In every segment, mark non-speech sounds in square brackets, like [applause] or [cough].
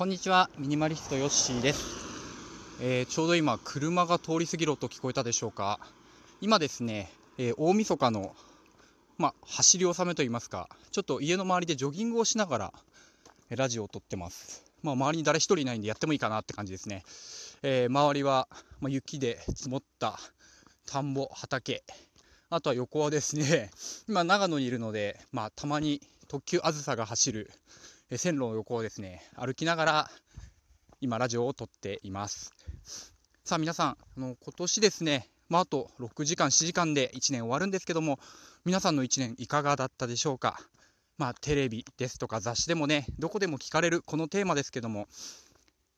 こんにちはミニマリストヨッシーです、えー、ちょうど今車が通り過ぎる音聞こえたでしょうか。今ですね、えー、大晦日のまあ、走り納めと言いますかちょっと家の周りでジョギングをしながらラジオを撮ってます。まあ、周りに誰一人いないんでやってもいいかなって感じですね、えー、周りは、まあ、雪で積もった田んぼ畑。あとは横はですね [laughs] 今長野にいるので、まあ、たまに特急あずさが走る線路の横をですね歩きながら今ラジオを撮っています。さあ皆さんあの今年ですねまあ、あと6時間7時間で1年終わるんですけども皆さんの1年いかがだったでしょうか？まあ、テレビですとか雑誌でもねどこでも聞かれるこのテーマですけども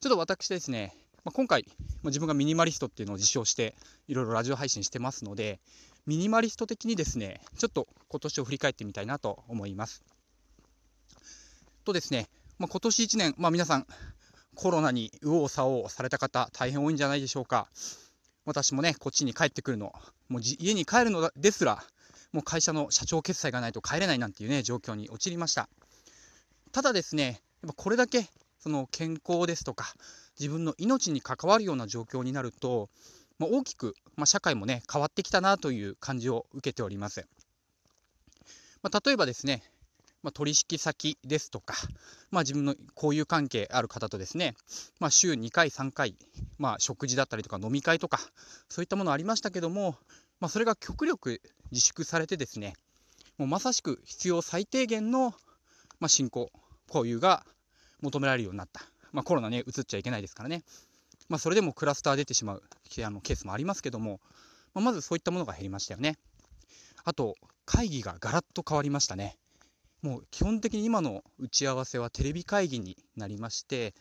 ちょっと私ですね、まあ、今回、まあ、自分がミニマリストっていうのを自称していろいろラジオ配信してますのでミニマリスト的にですねちょっと今年を振り返ってみたいなと思います。とですね、まあ、今年1年、まあ、皆さんコロナに右往左往された方大変多いんじゃないでしょうか。私もねこっちに帰ってくるのもう家に帰るのですらもう会社の社長決済がないと帰れないなんていうね状況に陥りました。ただですねやっぱこれだけその健康ですとか自分の命に関わるような状況になると、まあ、大きく、まあ、社会もね変わってきたなという感じを受けております、まあ、例えばですねまあ、取引先ですとか、まあ、自分の交友関係ある方とですね、まあ、週2回3回、まあ、食事だったりとか飲み会とかそういったものありましたけども、まあ、それが極力自粛されてですねもうまさしく必要最低限の、まあ、信仰交友が求められるようになった、まあ、コロナね移っちゃいけないですからね、まあ、それでもクラスター出てしまうあのケースもありますけども、まあ、まずそういったものが減りましたよね。あと会議がガラッと変わりましたね。もう基本的に今の打ち合わせはテレビ会議になりまして、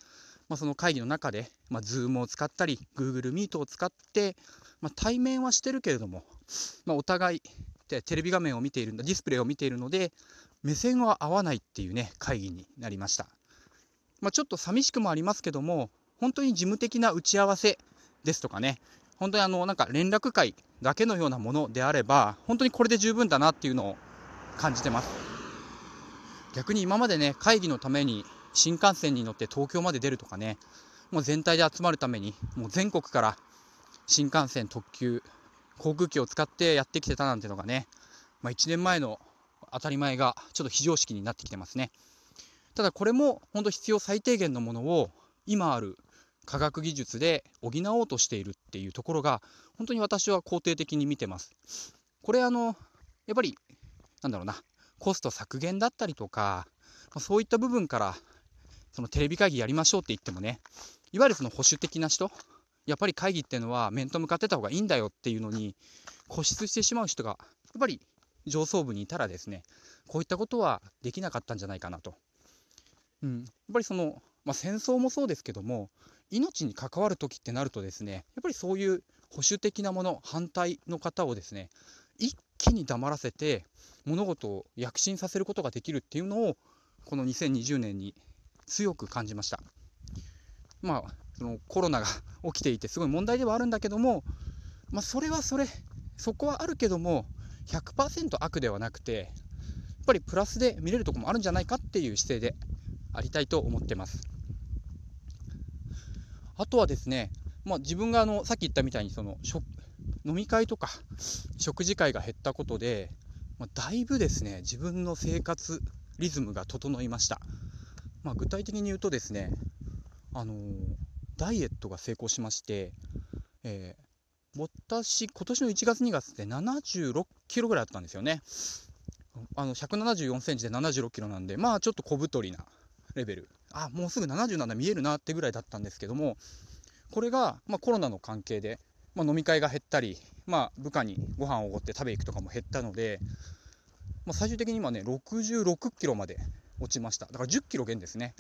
まあ、その会議の中で、まあ、Zoom を使ったり Google Meet を使って、まあ、対面はしてるけれども、まあ、お互いテレビ画面を見ているディスプレイを見ているので目線は合わないっていうね会議になりました、まあ、ちょっと寂しくもありますけども本当に事務的な打ち合わせですとかね本当にあのなんか連絡会だけのようなものであれば本当にこれで十分だなっていうのを感じてます。逆に今までね会議のために新幹線に乗って東京まで出るとかねもう全体で集まるためにもう全国から新幹線特急航空機を使ってやってきてたなんてのがね、まあ、1年前の当たり前がちょっと非常識になってきてますね。ただこれも本当必要最低限のものを今ある科学技術で補おうとしているっていうところが本当に私は肯定的に見てます。これあのやっぱりなんだろうなコスト削減だったりとか、そういった部分からそのテレビ会議やりましょうって言ってもねいわゆるその保守的な人やっぱり会議っていうのは面と向かってた方がいいんだよっていうのに固執してしまう人がやっぱり上層部にいたらですねこういったことはできなかったんじゃないかなと。うん、やっぱりその、まあ、戦争もそうですけども命に関わる時ってなるとですねやっぱりそういう保守的なもの反対の方をですね一気に黙らせて物事を躍進させることができるっていうのをこの2020年に強く感じました。まあそのコロナが起きていてすごい問題ではあるんだけども、まあ、それはそれそこはあるけども100%悪ではなくてやっぱりプラスで見れるとこもあるんじゃないかっていう姿勢でありたいと思ってます。あとはですね、まあ、自分があのさっき言ったみたいにその飲み会とか食事会が減ったことで、まあ、だいぶですね自分の生活リズムが整いました、まあ、具体的に言うとですねあのー、ダイエットが成功しまして、えー、私今年の1月2月で76キロぐらいあったんですよね。あの174センチで76キロなんでまあちょっと小太りなレベル。あもうすぐ77見えるなってぐらいだったんですけどもこれが、まあ、コロナの関係でまあ、飲み会が減ったり、まあ、部下にご飯をおごって食べ行くとかも減ったので、まあ、最終的に今ね66キロまで落ちました。だから10キロ減ですね。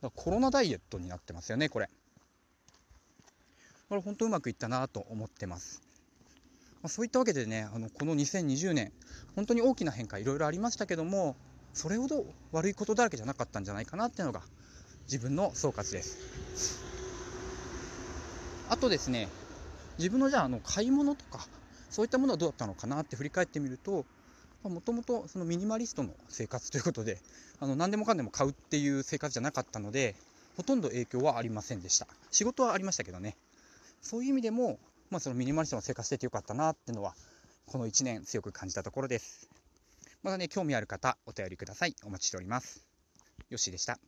だからコロナダイエットになってますよねこれ。これ本当うまくいったなと思ってます、まあ、そういったわけでねあのこの2020年本当に大きな変化いろいろありましたけどもそれほど悪いことだらけじゃなかったんじゃないかなっていうのが自分の総括です。あとですね、自分のじゃああの買い物とか、そういったものはどうだったのかなって振り返ってみると、もともとそのミニマリストの生活ということで、あの何でもかんでも買うっていう生活じゃなかったので、ほとんど影響はありませんでした。仕事はありましたけどね。そういう意味でも、まあ、そのミニマリストの生活しててよかったなっていうのは、この1年強く感じたところです。またね、興味ある方、お便りください。お待ちしております。よしでした。